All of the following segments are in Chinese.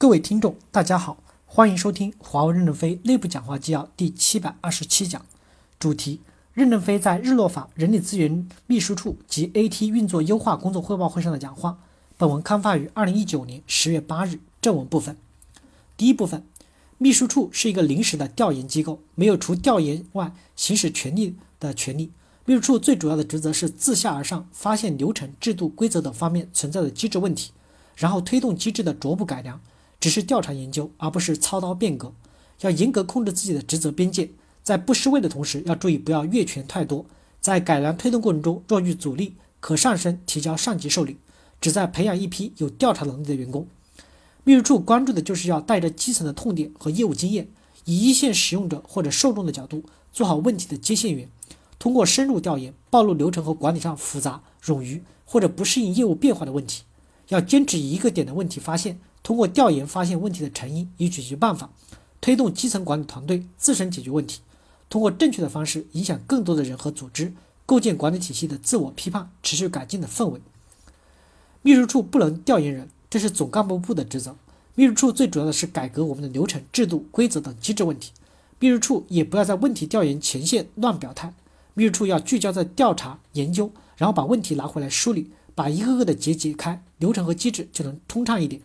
各位听众，大家好，欢迎收听华为任正非内部讲话纪要第七百二十七讲，主题：任正非在日落法人力资源秘书处及 AT 运作优化工作汇报会上的讲话。本文刊发于二零一九年十月八日。正文部分，第一部分，秘书处是一个临时的调研机构，没有除调研外行使权力的权利。秘书处最主要的职责是自下而上发现流程、制度、规则等方面存在的机制问题，然后推动机制的逐步改良。只是调查研究，而不是操刀变革。要严格控制自己的职责边界，在不失位的同时，要注意不要越权太多。在改良推动过程中，若遇阻力，可上升提交上级受理，旨在培养一批有调查能力的员工。秘书处关注的就是要带着基层的痛点和业务经验，以一线使用者或者受众的角度，做好问题的接线员。通过深入调研，暴露流程和管理上复杂、冗余或者不适应业务变化的问题。要坚持一个点的问题发现。通过调研发现问题的成因与解决办法，推动基层管理团队自身解决问题，通过正确的方式影响更多的人和组织，构建管理体系的自我批判、持续改进的氛围。秘书处不能调研人，这是总干部部的职责。秘书处最主要的是改革我们的流程、制度、规则等机制问题。秘书处也不要在问题调研前线乱表态。秘书处要聚焦在调查研究，然后把问题拿回来梳理，把一个个的结解开，流程和机制就能通畅一点。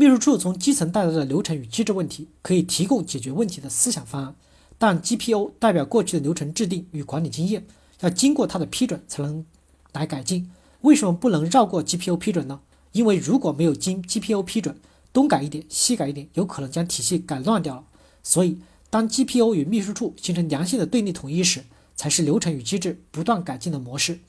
秘书处从基层带来的流程与机制问题，可以提供解决问题的思想方案，但 GPO 代表过去的流程制定与管理经验，要经过他的批准才能来改进。为什么不能绕过 GPO 批准呢？因为如果没有经 GPO 批准，东改一点西改一点，有可能将体系改乱掉了。所以，当 GPO 与秘书处形成良性的对立统一时，才是流程与机制不断改进的模式。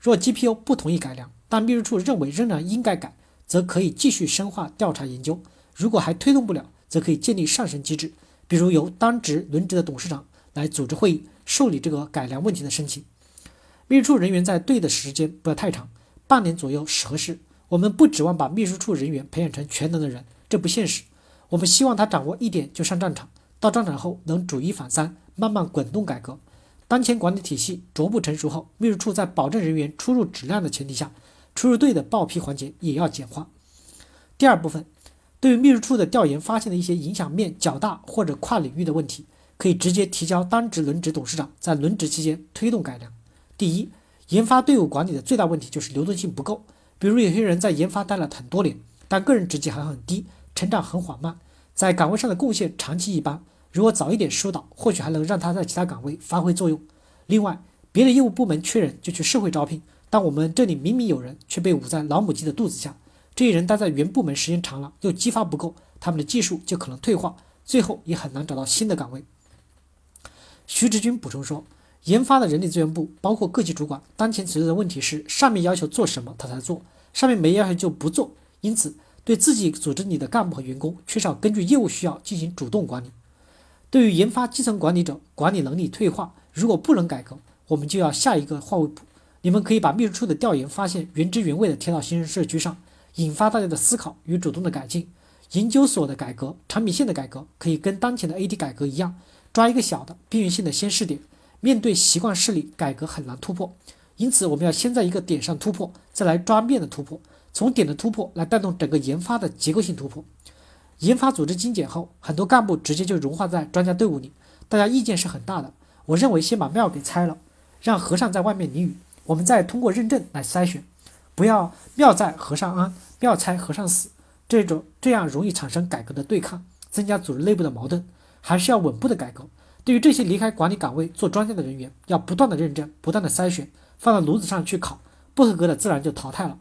若 GPO 不同意改良，但秘书处认为仍然应该改。则可以继续深化调查研究，如果还推动不了，则可以建立上升机制，比如由当值轮值的董事长来组织会议受理这个改良问题的申请。秘书处人员在队的时间不要太长，半年左右是合适。我们不指望把秘书处人员培养成全能的人，这不现实。我们希望他掌握一点就上战场，到战场后能举一反三，慢慢滚动改革。当前管理体系逐步成熟后，秘书处在保证人员出入质量的前提下。出入队的报批环节也要简化。第二部分，对于秘书处的调研发现的一些影响面较大或者跨领域的问题，可以直接提交当值轮值董事长，在轮值期间推动改良。第一，研发队伍管理的最大问题就是流动性不够。比如有些人在研发待了很多年，但个人职级还很低，成长很缓慢，在岗位上的贡献长期一般。如果早一点疏导，或许还能让他在其他岗位发挥作用。另外，别的业务部门缺人就去社会招聘。但我们这里明明有人，却被捂在老母鸡的肚子下。这些人待在原部门时间长了，又激发不够，他们的技术就可能退化，最后也很难找到新的岗位。徐志军补充说，研发的人力资源部包括各级主管，当前存在的问题是，上面要求做什么他才做，上面没要求就不做，因此对自己组织里的干部和员工缺少根据业务需要进行主动管理。对于研发基层管理者管理能力退化，如果不能改革，我们就要下一个化为补。你们可以把秘书处的调研发现原汁原味的贴到新生社区上，引发大家的思考与主动的改进。研究所的改革、产品线的改革，可以跟当前的 AD 改革一样，抓一个小的边缘性的先试点。面对习惯势力，改革很难突破，因此我们要先在一个点上突破，再来抓面的突破，从点的突破来带动整个研发的结构性突破。研发组织精简后，很多干部直接就融化在专家队伍里，大家意见是很大的。我认为先把庙给拆了，让和尚在外面淋雨。我们再通过认证来筛选，不要庙在和尚安，庙拆和尚死，这种这样容易产生改革的对抗，增加组织内部的矛盾。还是要稳步的改革。对于这些离开管理岗位做专家的人员，要不断的认证，不断的筛选，放到炉子上去烤，不合格的自然就淘汰了。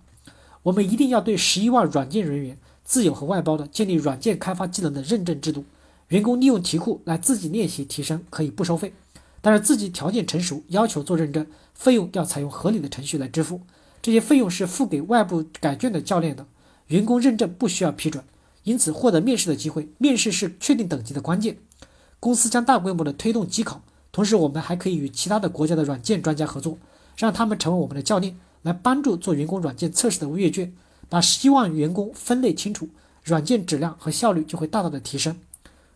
我们一定要对十一万软件人员，自有和外包的建立软件开发技能的认证制度，员工利用题库来自己练习提升，可以不收费。但是自己条件成熟，要求做认证，费用要采用合理的程序来支付。这些费用是付给外部改卷的教练的，员工认证不需要批准，因此获得面试的机会。面试是确定等级的关键。公司将大规模的推动机考，同时我们还可以与其他的国家的软件专家合作，让他们成为我们的教练，来帮助做员工软件测试的阅卷，把希望员工分类清楚，软件质量和效率就会大大的提升。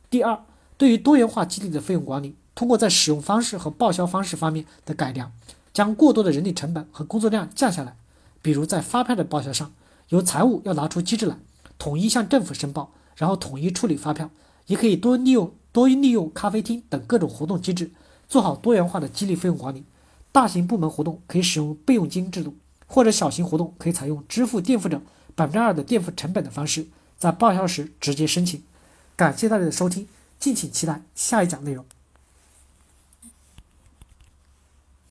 第二，对于多元化激励的费用管理。通过在使用方式和报销方式方面的改良，将过多的人力成本和工作量降下来。比如在发票的报销上，由财务要拿出机制来，统一向政府申报，然后统一处理发票。也可以多利用多利用咖啡厅等各种活动机制，做好多元化的激励费用管理。大型部门活动可以使用备用金制度，或者小型活动可以采用支付垫付者百分之二的垫付成本的方式，在报销时直接申请。感谢大家的收听，敬请期待下一讲内容。